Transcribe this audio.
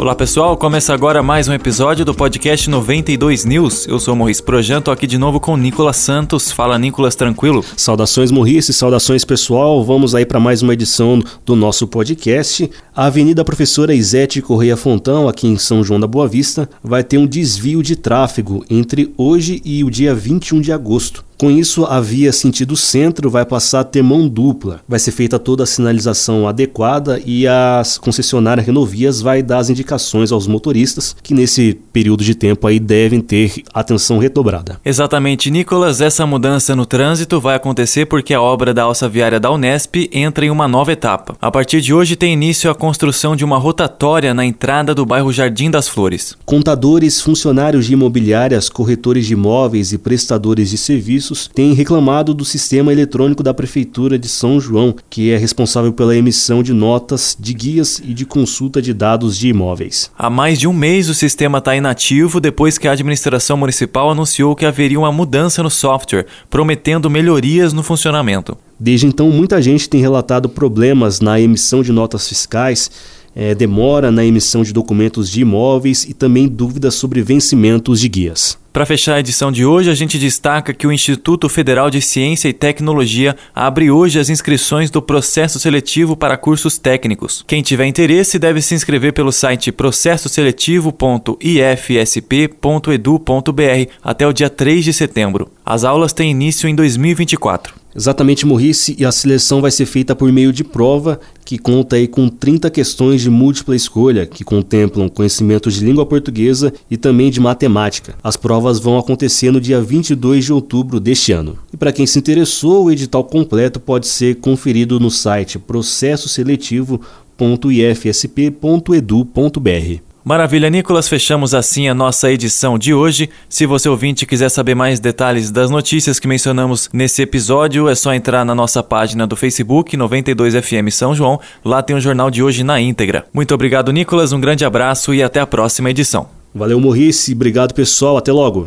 Olá pessoal, começa agora mais um episódio do podcast 92 News. Eu sou Morris Projan, tô aqui de novo com Nicolas Santos. Fala Nicolas, tranquilo? Saudações Morris, saudações pessoal. Vamos aí para mais uma edição do nosso podcast. A Avenida Professora Isete Correia Fontão, aqui em São João da Boa Vista, vai ter um desvio de tráfego entre hoje e o dia 21 de agosto. Com isso, a via sentido centro vai passar a ter mão dupla. Vai ser feita toda a sinalização adequada e a concessionária Renovias vai dar as indicações aos motoristas que nesse período de tempo aí devem ter atenção redobrada. Exatamente, Nicolas. Essa mudança no trânsito vai acontecer porque a obra da alça viária da Unesp entra em uma nova etapa. A partir de hoje tem início a construção de uma rotatória na entrada do bairro Jardim das Flores. Contadores, funcionários de imobiliárias, corretores de imóveis e prestadores de serviços serviços têm reclamado do sistema eletrônico da Prefeitura de São João, que é responsável pela emissão de notas, de guias e de consulta de dados de imóveis. Há mais de um mês o sistema está inativo depois que a administração municipal anunciou que haveria uma mudança no software, prometendo melhorias no funcionamento. Desde então, muita gente tem relatado problemas na emissão de notas fiscais é, demora na emissão de documentos de imóveis e também dúvidas sobre vencimentos de guias. Para fechar a edição de hoje, a gente destaca que o Instituto Federal de Ciência e Tecnologia abre hoje as inscrições do processo seletivo para cursos técnicos. Quem tiver interesse deve se inscrever pelo site processoseletivo.ifsp.edu.br até o dia 3 de setembro. As aulas têm início em 2024. Exatamente, Morrice, e a seleção vai ser feita por meio de prova que conta aí com 30 questões de múltipla escolha, que contemplam conhecimentos de língua portuguesa e também de matemática. As provas vão acontecer no dia 22 de outubro deste ano. E para quem se interessou, o edital completo pode ser conferido no site processoseletivo.ifsp.edu.br. Maravilha, Nicolas. Fechamos assim a nossa edição de hoje. Se você ouvinte quiser saber mais detalhes das notícias que mencionamos nesse episódio, é só entrar na nossa página do Facebook 92FM São João. Lá tem o jornal de hoje na íntegra. Muito obrigado, Nicolas. Um grande abraço e até a próxima edição. Valeu, Morrice. Obrigado, pessoal. Até logo.